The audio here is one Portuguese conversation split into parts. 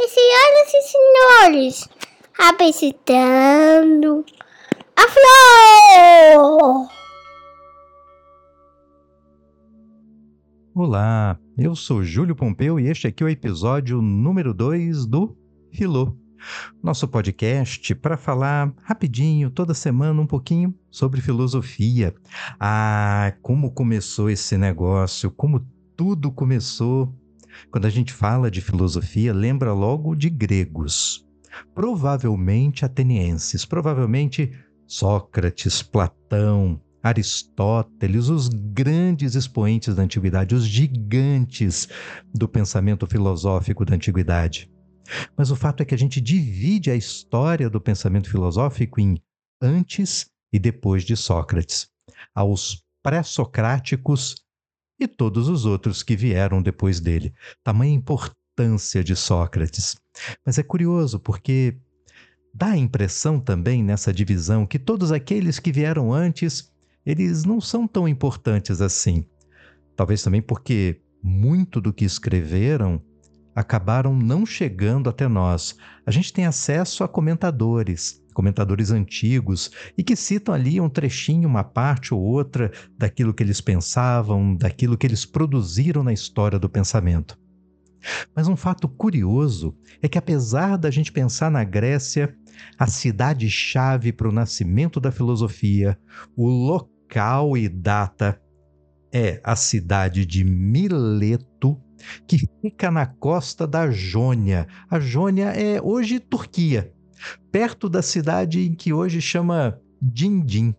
E senhoras e senhores, apresentando a flor! Olá, eu sou Júlio Pompeu e este aqui é o episódio número 2 do Filô, nosso podcast para falar rapidinho, toda semana, um pouquinho sobre filosofia. Ah, como começou esse negócio, como tudo começou. Quando a gente fala de filosofia, lembra logo de gregos, provavelmente atenienses, provavelmente Sócrates, Platão, Aristóteles, os grandes expoentes da antiguidade, os gigantes do pensamento filosófico da antiguidade. Mas o fato é que a gente divide a história do pensamento filosófico em antes e depois de Sócrates. Aos pré-socráticos e todos os outros que vieram depois dele. Tamanha importância de Sócrates. Mas é curioso porque dá a impressão também nessa divisão que todos aqueles que vieram antes, eles não são tão importantes assim. Talvez também porque muito do que escreveram acabaram não chegando até nós. A gente tem acesso a comentadores, comentadores antigos, e que citam ali um trechinho, uma parte ou outra daquilo que eles pensavam, daquilo que eles produziram na história do pensamento. Mas um fato curioso é que, apesar da gente pensar na Grécia, a cidade-chave para o nascimento da filosofia, o local e data é a cidade de Mileto, que fica na costa da Jônia. A Jônia é hoje Turquia perto da cidade em que hoje chama Dindim.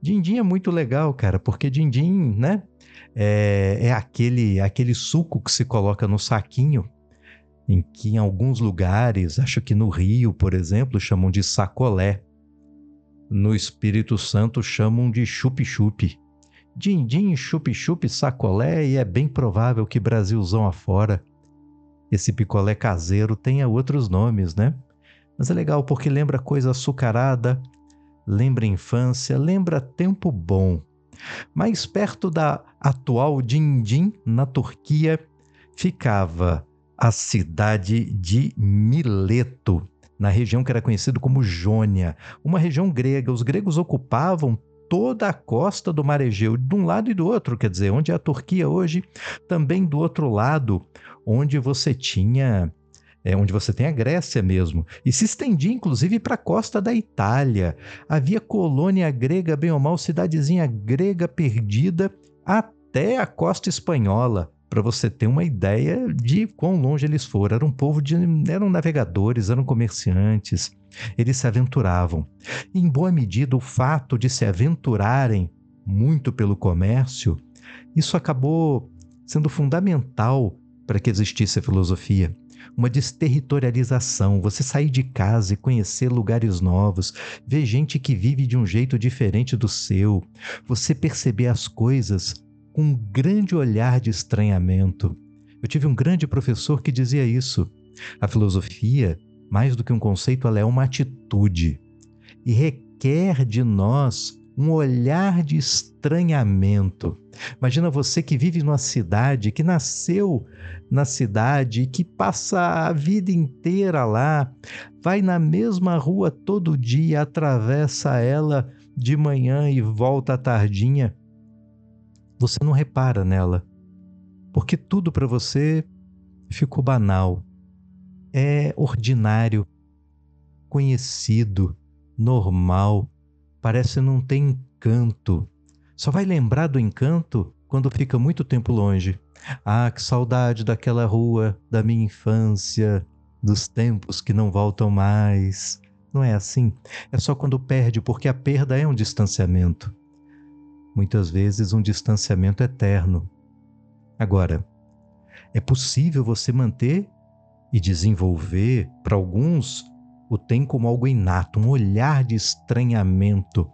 Dindim é muito legal, cara, porque Dindim, né? É, é, aquele, aquele suco que se coloca no saquinho, em que em alguns lugares, acho que no Rio, por exemplo, chamam de sacolé. No Espírito Santo chamam de chup-chup. Dindim, chup-chup, sacolé, e é bem provável que Brasilzão afora esse picolé caseiro tenha outros nomes, né? Mas é legal porque lembra coisa açucarada, lembra infância, lembra tempo bom. Mais perto da atual Dindim, na Turquia, ficava a cidade de Mileto, na região que era conhecida como Jônia, uma região grega. Os gregos ocupavam toda a costa do Mar Egeu, de um lado e do outro, quer dizer, onde é a Turquia hoje, também do outro lado, onde você tinha é, onde você tem a Grécia mesmo, e se estendia inclusive para a costa da Itália. Havia colônia grega, bem ou mal, cidadezinha grega perdida até a costa espanhola. Para você ter uma ideia de quão longe eles foram. Era um povo de. eram navegadores, eram comerciantes, eles se aventuravam. E, em boa medida, o fato de se aventurarem muito pelo comércio, isso acabou sendo fundamental para que existisse a filosofia uma desterritorialização, você sair de casa e conhecer lugares novos, ver gente que vive de um jeito diferente do seu, você perceber as coisas com um grande olhar de estranhamento. Eu tive um grande professor que dizia isso. A filosofia, mais do que um conceito, ela é uma atitude e requer de nós um olhar de estranhamento. Imagina você que vive numa cidade, que nasceu na cidade, que passa a vida inteira lá, vai na mesma rua todo dia, atravessa ela de manhã e volta à tardinha. Você não repara nela, porque tudo para você ficou banal, é ordinário, conhecido, normal parece não ter encanto. Só vai lembrar do encanto quando fica muito tempo longe. Ah, que saudade daquela rua, da minha infância, dos tempos que não voltam mais. Não é assim. É só quando perde, porque a perda é um distanciamento. Muitas vezes um distanciamento eterno. Agora, é possível você manter e desenvolver, para alguns, o tem como algo inato, um olhar de estranhamento.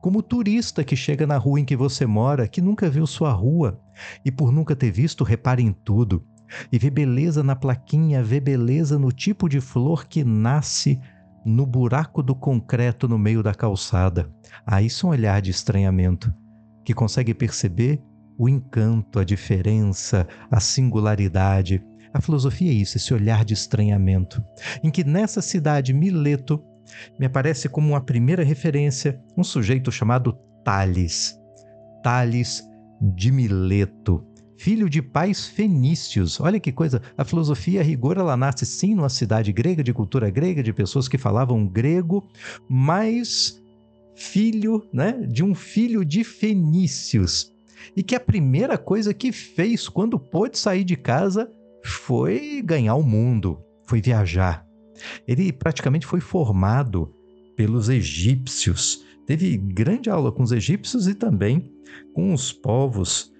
Como o turista que chega na rua em que você mora, que nunca viu sua rua e por nunca ter visto, repara em tudo. E vê beleza na plaquinha, vê beleza no tipo de flor que nasce no buraco do concreto no meio da calçada. Ah, isso é um olhar de estranhamento, que consegue perceber o encanto, a diferença, a singularidade. A filosofia é isso, esse olhar de estranhamento, em que nessa cidade Mileto me aparece como uma primeira referência um sujeito chamado Tales. Tales de Mileto, filho de pais fenícios. Olha que coisa, a filosofia a rigor ela nasce sim numa cidade grega, de cultura grega, de pessoas que falavam grego, mas filho, né, de um filho de fenícios. E que a primeira coisa que fez quando pôde sair de casa foi ganhar o mundo, foi viajar. Ele praticamente foi formado pelos egípcios. Teve grande aula com os egípcios e também com os povos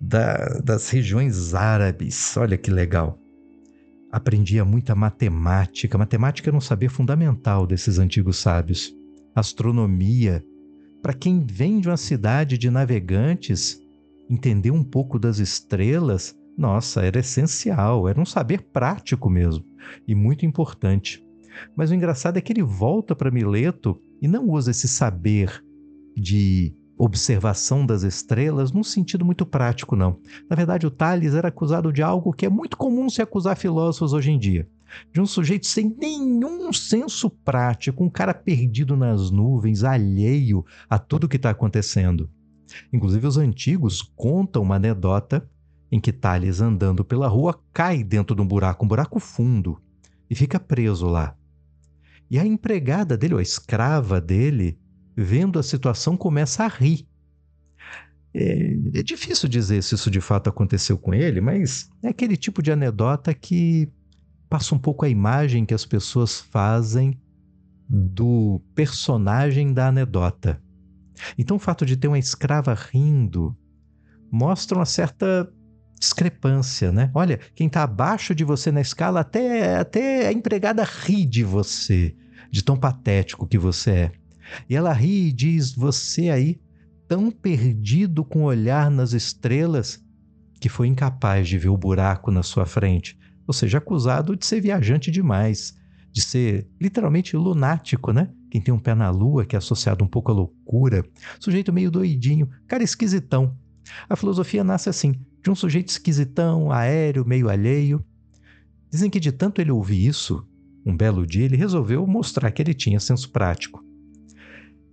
da, das regiões árabes. Olha que legal. Aprendia muita matemática. Matemática era um saber fundamental desses antigos sábios. Astronomia. Para quem vem de uma cidade de navegantes, entender um pouco das estrelas, nossa, era essencial, era um saber prático mesmo e muito importante. Mas o engraçado é que ele volta para Mileto e não usa esse saber de observação das estrelas num sentido muito prático, não. Na verdade, o Tales era acusado de algo que é muito comum se acusar filósofos hoje em dia. De um sujeito sem nenhum senso prático, um cara perdido nas nuvens, alheio a tudo o que está acontecendo. Inclusive, os antigos contam uma anedota em que Tales, andando pela rua, cai dentro de um buraco, um buraco fundo, e fica preso lá. E a empregada dele, ou a escrava dele, vendo a situação, começa a rir. É, é, difícil dizer se isso de fato aconteceu com ele, mas é aquele tipo de anedota que passa um pouco a imagem que as pessoas fazem do personagem da anedota. Então, o fato de ter uma escrava rindo mostra uma certa discrepância, né? Olha, quem está abaixo de você na escala, até, até a empregada ri de você, de tão patético que você é. E ela ri e diz: Você aí, tão perdido com o olhar nas estrelas, que foi incapaz de ver o buraco na sua frente. Ou seja, acusado de ser viajante demais, de ser literalmente lunático, né? Quem tem um pé na lua, que é associado um pouco à loucura, sujeito meio doidinho, cara esquisitão. A filosofia nasce assim, de um sujeito esquisitão, aéreo, meio alheio. Dizem que de tanto ele ouvir isso, um belo dia ele resolveu mostrar que ele tinha senso prático.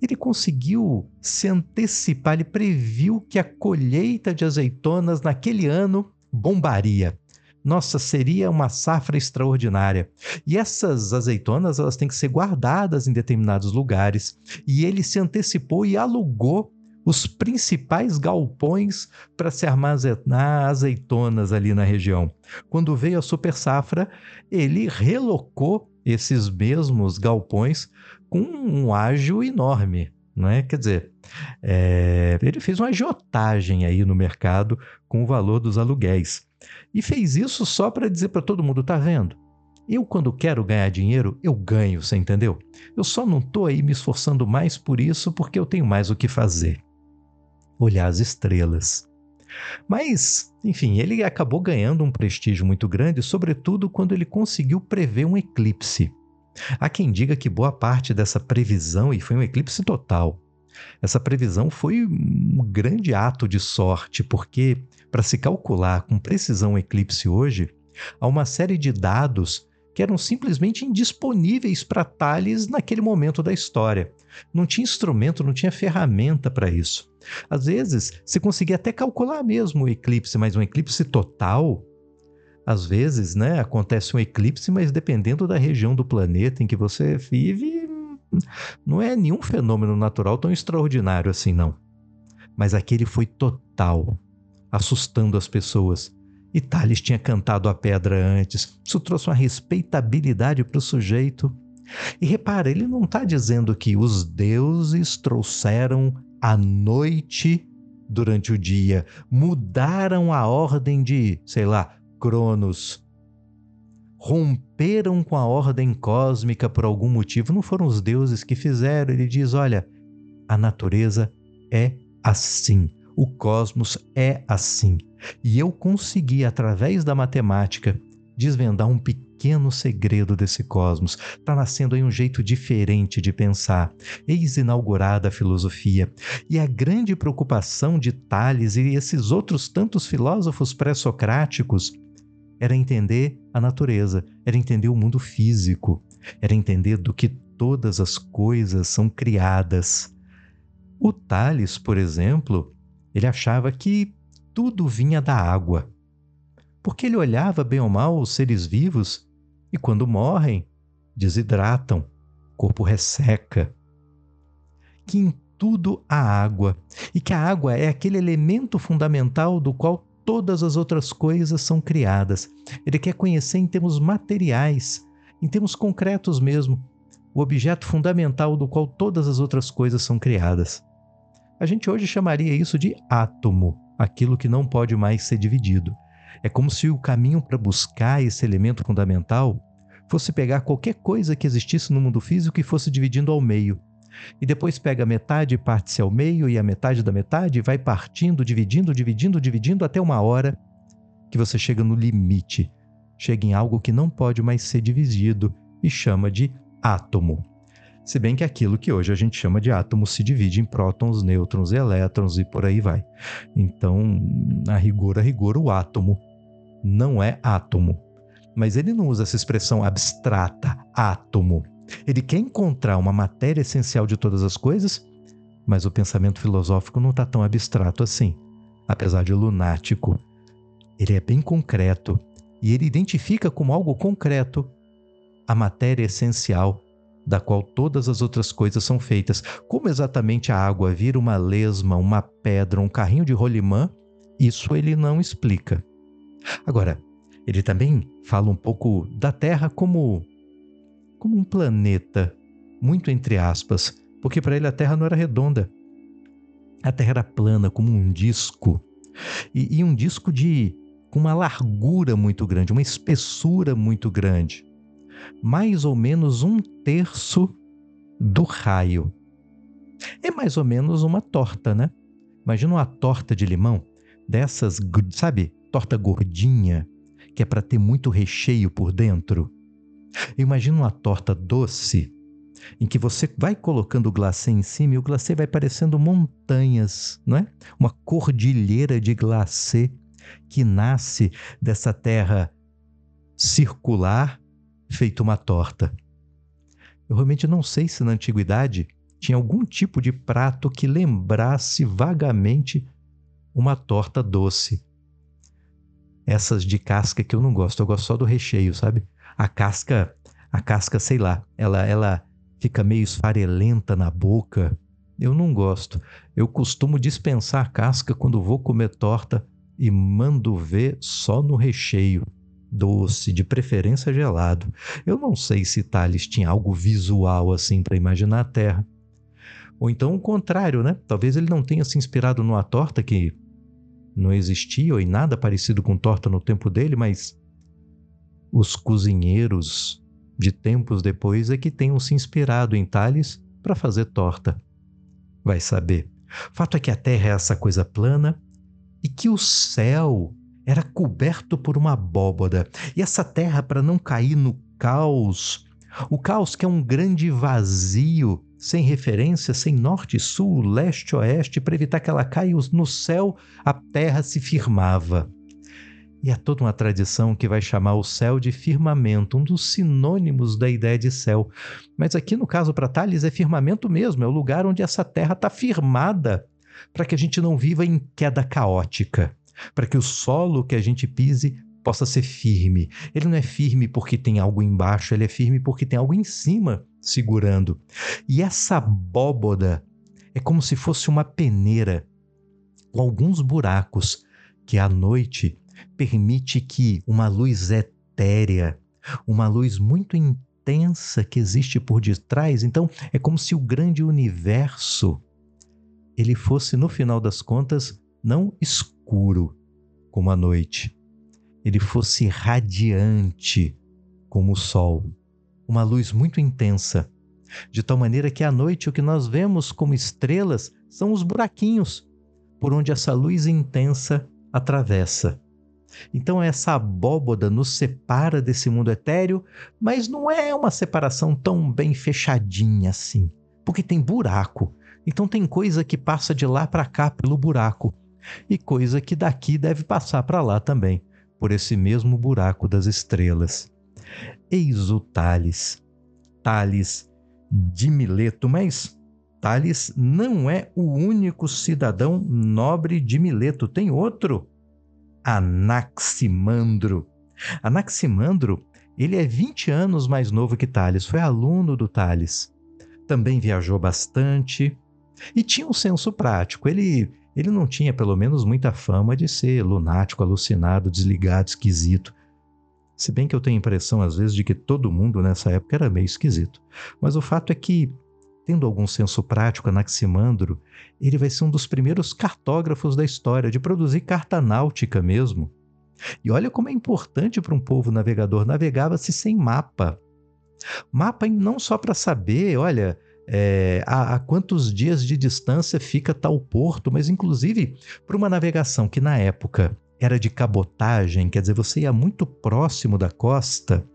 Ele conseguiu se antecipar, ele previu que a colheita de azeitonas naquele ano bombaria nossa, seria uma safra extraordinária. E essas azeitonas, elas têm que ser guardadas em determinados lugares. E ele se antecipou e alugou os principais galpões para se armazenar azeitonas ali na região. Quando veio a super safra, ele relocou esses mesmos galpões com um ágio enorme. Né? Quer dizer, é, ele fez uma agiotagem aí no mercado com o valor dos aluguéis. E fez isso só para dizer para todo mundo: tá vendo? Eu, quando quero ganhar dinheiro, eu ganho, você entendeu? Eu só não estou aí me esforçando mais por isso porque eu tenho mais o que fazer. Olhar as estrelas. Mas, enfim, ele acabou ganhando um prestígio muito grande, sobretudo quando ele conseguiu prever um eclipse. Há quem diga que boa parte dessa previsão, e foi um eclipse total, essa previsão foi um grande ato de sorte, porque para se calcular com precisão o eclipse hoje, há uma série de dados que eram simplesmente indisponíveis para Thales naquele momento da história. Não tinha instrumento, não tinha ferramenta para isso. Às vezes, você conseguia até calcular mesmo o eclipse, mas um eclipse total, às vezes, né, acontece um eclipse, mas dependendo da região do planeta em que você vive, não é nenhum fenômeno natural tão extraordinário assim, não. Mas aquele foi total assustando as pessoas. E Thales tinha cantado a pedra antes. Isso trouxe uma respeitabilidade para o sujeito. E repara, ele não está dizendo que os deuses trouxeram a noite durante o dia, mudaram a ordem de, sei lá, Cronos, romperam com a ordem cósmica por algum motivo. Não foram os deuses que fizeram. Ele diz: olha, a natureza é assim. O cosmos é assim. E eu consegui, através da matemática, desvendar um pequeno segredo desse cosmos. Está nascendo aí um jeito diferente de pensar. Eis inaugurada a filosofia. E a grande preocupação de Tales e esses outros tantos filósofos pré-socráticos era entender a natureza, era entender o mundo físico, era entender do que todas as coisas são criadas. O Tales, por exemplo, ele achava que tudo vinha da água. Porque ele olhava bem ou mal os seres vivos e quando morrem, desidratam, o corpo resseca. Que em tudo há água e que a água é aquele elemento fundamental do qual todas as outras coisas são criadas. Ele quer conhecer em termos materiais, em termos concretos mesmo, o objeto fundamental do qual todas as outras coisas são criadas. A gente hoje chamaria isso de átomo, aquilo que não pode mais ser dividido. É como se o caminho para buscar esse elemento fundamental fosse pegar qualquer coisa que existisse no mundo físico e fosse dividindo ao meio. E depois pega metade e parte-se ao meio, e a metade da metade vai partindo, dividindo, dividindo, dividindo, até uma hora que você chega no limite, chega em algo que não pode mais ser dividido e chama de átomo. Se bem que aquilo que hoje a gente chama de átomo se divide em prótons, nêutrons e elétrons e por aí vai. Então, a rigor, a rigor, o átomo não é átomo. Mas ele não usa essa expressão abstrata, átomo. Ele quer encontrar uma matéria essencial de todas as coisas, mas o pensamento filosófico não está tão abstrato assim. Apesar de lunático, ele é bem concreto e ele identifica como algo concreto a matéria essencial da qual todas as outras coisas são feitas. Como exatamente a água vira uma lesma, uma pedra, um carrinho de rolimã, isso ele não explica. Agora, ele também fala um pouco da Terra como como um planeta, muito entre aspas, porque para ele a Terra não era redonda. A Terra era plana, como um disco. E, e um disco de com uma largura muito grande, uma espessura muito grande mais ou menos um terço do raio. É mais ou menos uma torta, né? Imagina uma torta de limão, dessas, sabe, torta gordinha, que é para ter muito recheio por dentro. Imagina uma torta doce, em que você vai colocando o glacê em cima e o glacê vai parecendo montanhas, não é? Uma cordilheira de glacê que nasce dessa terra circular feito uma torta. Eu realmente não sei se na antiguidade tinha algum tipo de prato que lembrasse vagamente uma torta doce. Essas de casca que eu não gosto, eu gosto só do recheio, sabe? A casca, a casca, sei lá, ela ela fica meio esfarelenta na boca. Eu não gosto. Eu costumo dispensar a casca quando vou comer torta e mando ver só no recheio doce, de preferência gelado. Eu não sei se Thales tinha algo visual assim para imaginar a Terra. Ou então o contrário, né? Talvez ele não tenha se inspirado numa torta que não existia ou em nada parecido com torta no tempo dele, mas os cozinheiros de tempos depois é que tenham se inspirado em Thales para fazer torta. Vai saber. Fato é que a Terra é essa coisa plana e que o céu era coberto por uma abóboda. E essa terra, para não cair no caos, o caos que é um grande vazio, sem referência, sem norte, sul, leste, oeste, para evitar que ela caia no céu, a terra se firmava. E há toda uma tradição que vai chamar o céu de firmamento, um dos sinônimos da ideia de céu. Mas aqui no caso para Tales é firmamento mesmo, é o lugar onde essa terra está firmada, para que a gente não viva em queda caótica para que o solo que a gente pise possa ser firme. Ele não é firme porque tem algo embaixo, ele é firme porque tem algo em cima segurando. E essa abóboda é como se fosse uma peneira com alguns buracos que à noite permite que uma luz etérea, uma luz muito intensa que existe por detrás, então é como se o grande universo ele fosse no final das contas não escuro como a noite, ele fosse radiante como o sol, uma luz muito intensa, de tal maneira que à noite o que nós vemos como estrelas são os buraquinhos por onde essa luz intensa atravessa. Então essa abóboda nos separa desse mundo etéreo, mas não é uma separação tão bem fechadinha assim, porque tem buraco. Então tem coisa que passa de lá para cá pelo buraco e coisa que daqui deve passar para lá também, por esse mesmo buraco das estrelas. Eis o Tales, Tales de Mileto, mas Tales não é o único cidadão nobre de Mileto, tem outro, Anaximandro. Anaximandro, ele é 20 anos mais novo que Tales, foi aluno do Tales. Também viajou bastante e tinha um senso prático. Ele, ele não tinha, pelo menos, muita fama de ser lunático, alucinado, desligado, esquisito. Se bem que eu tenho a impressão, às vezes, de que todo mundo nessa época era meio esquisito. Mas o fato é que, tendo algum senso prático, Anaximandro, ele vai ser um dos primeiros cartógrafos da história, de produzir carta náutica mesmo. E olha como é importante para um povo navegador, navegava-se sem mapa. Mapa não só para saber, olha, é, a, a, quantos dias de distância fica tal porto, mas inclusive para uma navegação que na época era de cabotagem, quer dizer, você ia muito próximo da costa.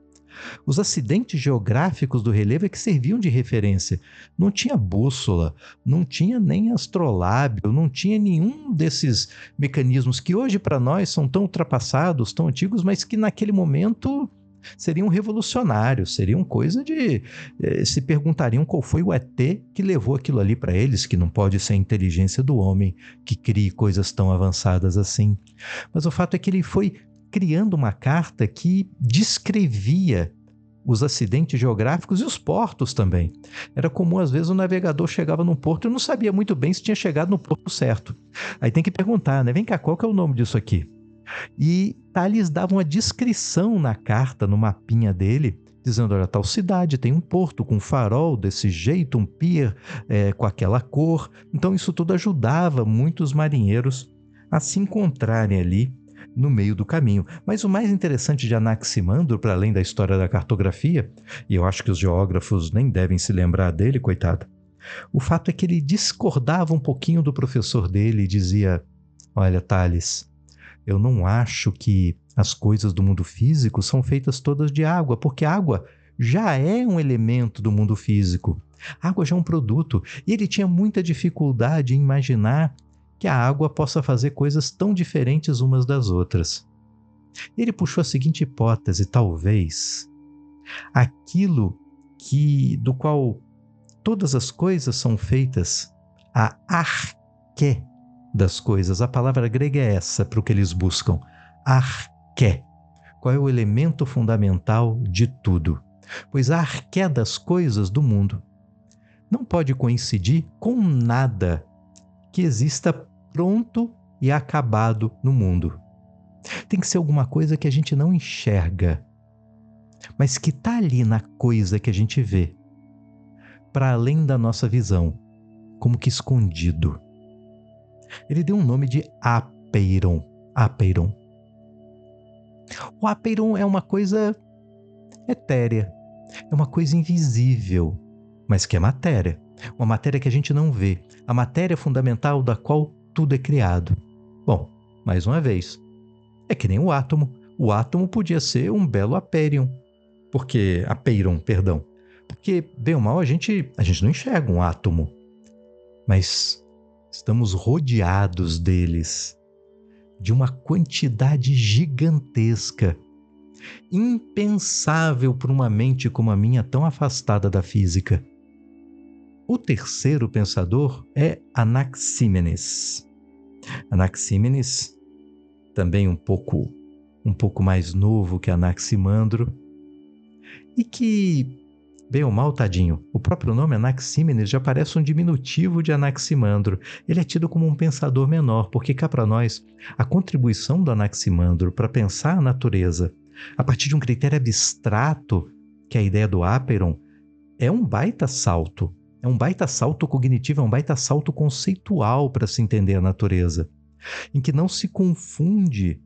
Os acidentes geográficos do relevo é que serviam de referência. Não tinha bússola, não tinha nem astrolábio, não tinha nenhum desses mecanismos que hoje para nós são tão ultrapassados, tão antigos, mas que naquele momento seriam revolucionários, seriam coisa de. Eh, se perguntariam qual foi o ET que levou aquilo ali para eles, que não pode ser a inteligência do homem que crie coisas tão avançadas assim. Mas o fato é que ele foi criando uma carta que descrevia os acidentes geográficos e os portos também. Era comum, às vezes, o navegador chegava num porto e não sabia muito bem se tinha chegado no porto certo. Aí tem que perguntar, né? Vem cá, qual que é o nome disso aqui? E Thales dava uma descrição na carta, no mapinha dele, dizendo: olha, tal cidade tem um porto com farol desse jeito, um pier é, com aquela cor. Então, isso tudo ajudava muitos marinheiros a se encontrarem ali no meio do caminho. Mas o mais interessante de Anaximandro, para além da história da cartografia, e eu acho que os geógrafos nem devem se lembrar dele, coitado, o fato é que ele discordava um pouquinho do professor dele e dizia: Olha, Thales, eu não acho que as coisas do mundo físico são feitas todas de água, porque água já é um elemento do mundo físico. Água já é um produto. E ele tinha muita dificuldade em imaginar que a água possa fazer coisas tão diferentes umas das outras. Ele puxou a seguinte hipótese: talvez aquilo que do qual todas as coisas são feitas, a arqué das coisas. A palavra grega é essa para o que eles buscam: arqué. Qual é o elemento fundamental de tudo? Pois a arqué das coisas do mundo não pode coincidir com nada que exista pronto e acabado no mundo. Tem que ser alguma coisa que a gente não enxerga, mas que está ali na coisa que a gente vê, para além da nossa visão, como que escondido ele deu um nome de Apeiron. Apeiron. O Apeiron é uma coisa etérea, é uma coisa invisível, mas que é matéria. Uma matéria que a gente não vê, a matéria fundamental da qual tudo é criado. Bom, mais uma vez, é que nem o átomo. O átomo podia ser um belo aperion, porque apeiron, perdão. Porque bem ou mal a gente a gente não enxerga um átomo, mas estamos rodeados deles, de uma quantidade gigantesca, impensável para uma mente como a minha, tão afastada da física. O terceiro pensador é Anaxímenes. Anaxímenes, também um pouco um pouco mais novo que Anaximandro, e que Bem ou mal, tadinho, o próprio nome Anaxímenes já parece um diminutivo de Anaximandro. Ele é tido como um pensador menor, porque cá para nós, a contribuição do Anaximandro para pensar a natureza a partir de um critério abstrato, que é a ideia do Aperon, é um baita salto. É um baita salto cognitivo, é um baita salto conceitual para se entender a natureza, em que não se confunde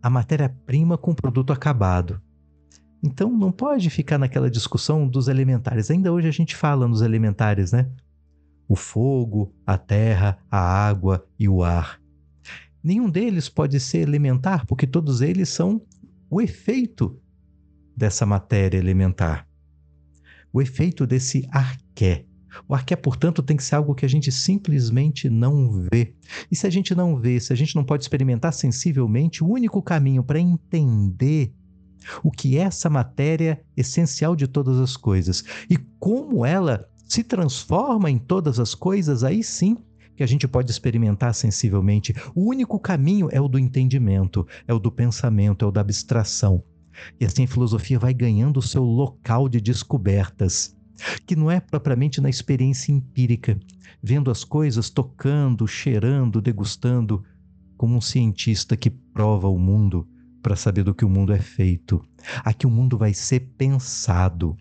a matéria-prima com o produto acabado. Então não pode ficar naquela discussão dos elementares. Ainda hoje a gente fala nos elementares, né? O fogo, a terra, a água e o ar. Nenhum deles pode ser elementar, porque todos eles são o efeito dessa matéria elementar. O efeito desse arqué. O arqué, portanto, tem que ser algo que a gente simplesmente não vê. E se a gente não vê, se a gente não pode experimentar sensivelmente, o único caminho para entender o que é essa matéria essencial de todas as coisas e como ela se transforma em todas as coisas, aí sim que a gente pode experimentar sensivelmente. O único caminho é o do entendimento, é o do pensamento, é o da abstração. E assim a filosofia vai ganhando o seu local de descobertas, que não é propriamente na experiência empírica, vendo as coisas, tocando, cheirando, degustando, como um cientista que prova o mundo para saber do que o mundo é feito. Aqui o mundo vai ser pensado.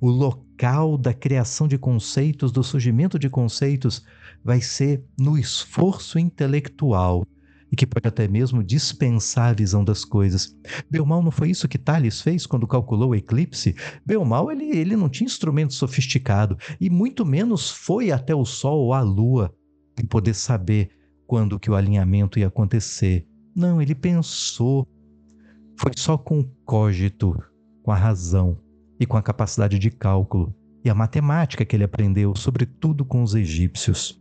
O local da criação de conceitos, do surgimento de conceitos, vai ser no esforço intelectual e que pode até mesmo dispensar a visão das coisas. Belmal não foi isso que Thales fez quando calculou o eclipse? Belmal ele, ele não tinha instrumento sofisticado e muito menos foi até o Sol ou a Lua para poder saber quando que o alinhamento ia acontecer. Não, ele pensou. Foi só com o cogito, com a razão e com a capacidade de cálculo e a matemática que ele aprendeu, sobretudo com os egípcios.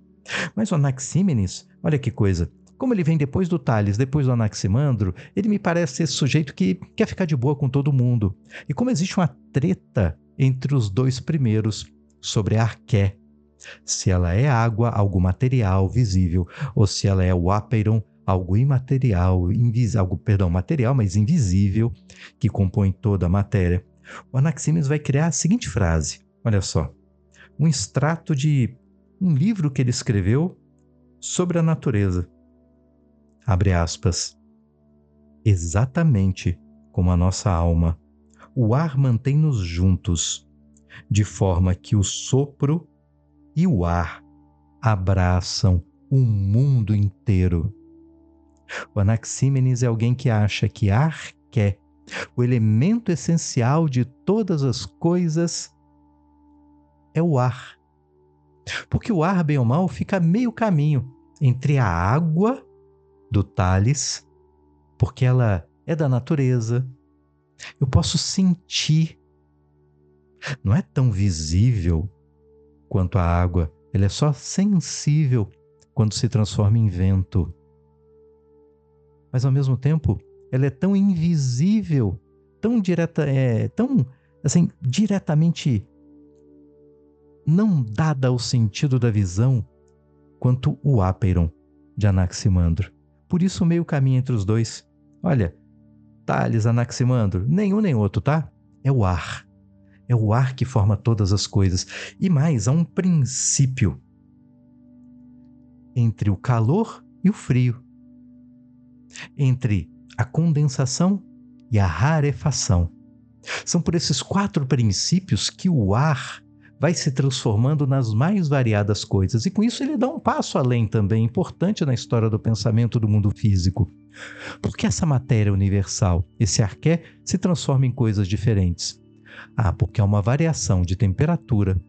Mas o Anaxímenes, olha que coisa, como ele vem depois do Tales, depois do Anaximandro, ele me parece esse sujeito que quer ficar de boa com todo mundo. E como existe uma treta entre os dois primeiros sobre a arqué, se ela é água, algo material, visível, ou se ela é o apeiron, algo imaterial, algo, perdão, material, mas invisível, que compõe toda a matéria. O Anaximenes vai criar a seguinte frase: olha só, um extrato de um livro que ele escreveu sobre a natureza. Abre aspas. Exatamente como a nossa alma, o ar mantém-nos juntos, de forma que o sopro e o ar abraçam o mundo inteiro. O Anaxímenes é alguém que acha que ar quer o elemento essencial de todas as coisas é o ar. Porque o ar, bem ou mal, fica meio caminho entre a água do Tales, porque ela é da natureza. Eu posso sentir. Não é tão visível quanto a água, ela é só sensível quando se transforma em vento. Mas ao mesmo tempo, ela é tão invisível, tão direta, é, tão assim, diretamente não dada ao sentido da visão quanto o Apeiron de Anaximandro. Por isso meio caminho entre os dois. Olha, Tales, Anaximandro, nenhum nem outro, tá? É o ar. É o ar que forma todas as coisas. E mais, há um princípio entre o calor e o frio, entre a condensação e a rarefação. São por esses quatro princípios que o ar vai se transformando nas mais variadas coisas, e com isso ele dá um passo além também, importante na história do pensamento do mundo físico. Porque essa matéria universal, esse arqué, se transforma em coisas diferentes? Ah, porque há uma variação de temperatura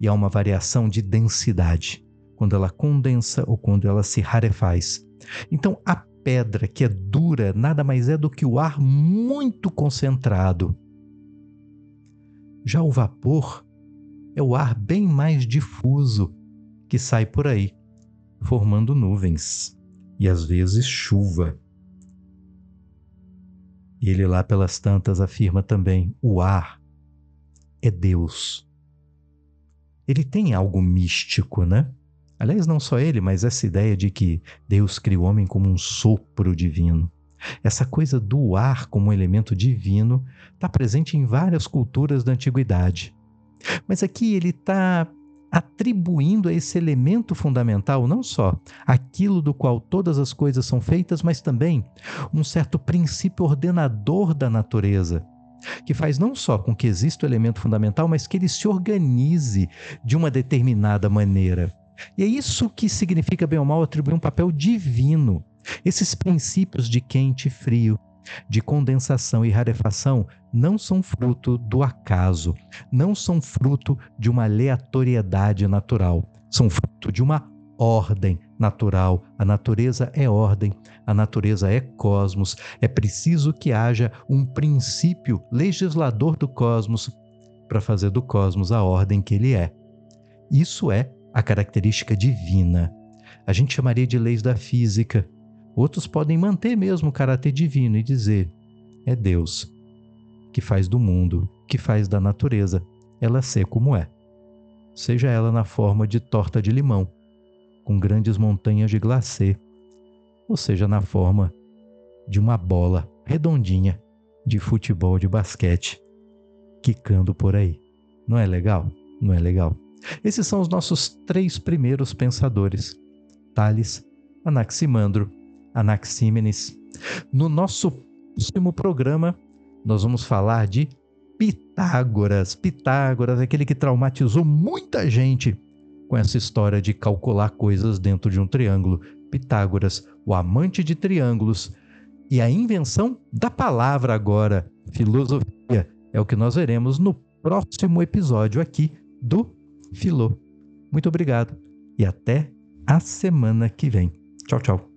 e há uma variação de densidade, quando ela condensa ou quando ela se rarefaz. Então, a pedra que é dura nada mais é do que o ar muito concentrado. Já o vapor é o ar bem mais difuso que sai por aí, formando nuvens e às vezes chuva. E ele lá pelas tantas afirma também: o ar é Deus. Ele tem algo místico, né? Aliás, não só ele, mas essa ideia de que Deus cria o homem como um sopro divino. Essa coisa do ar como um elemento divino está presente em várias culturas da antiguidade. Mas aqui ele está atribuindo a esse elemento fundamental não só aquilo do qual todas as coisas são feitas, mas também um certo princípio ordenador da natureza, que faz não só com que exista o elemento fundamental, mas que ele se organize de uma determinada maneira. E é isso que significa, bem ou mal, atribuir um papel divino. Esses princípios de quente e frio, de condensação e rarefação não são fruto do acaso, não são fruto de uma aleatoriedade natural, são fruto de uma ordem natural. A natureza é ordem, a natureza é cosmos. É preciso que haja um princípio legislador do cosmos para fazer do cosmos a ordem que ele é. Isso é a característica divina. A gente chamaria de leis da física. Outros podem manter mesmo o caráter divino e dizer: é Deus que faz do mundo, que faz da natureza, ela ser como é. Seja ela na forma de torta de limão, com grandes montanhas de glacê, ou seja na forma de uma bola redondinha de futebol de basquete quicando por aí. Não é legal? Não é legal? Esses são os nossos três primeiros pensadores: Tales, Anaximandro, Anaxímenes. No nosso próximo programa, nós vamos falar de Pitágoras. Pitágoras, aquele que traumatizou muita gente com essa história de calcular coisas dentro de um triângulo. Pitágoras, o amante de triângulos. E a invenção da palavra agora, filosofia, é o que nós veremos no próximo episódio aqui do Filô. Muito obrigado e até a semana que vem. Tchau, tchau.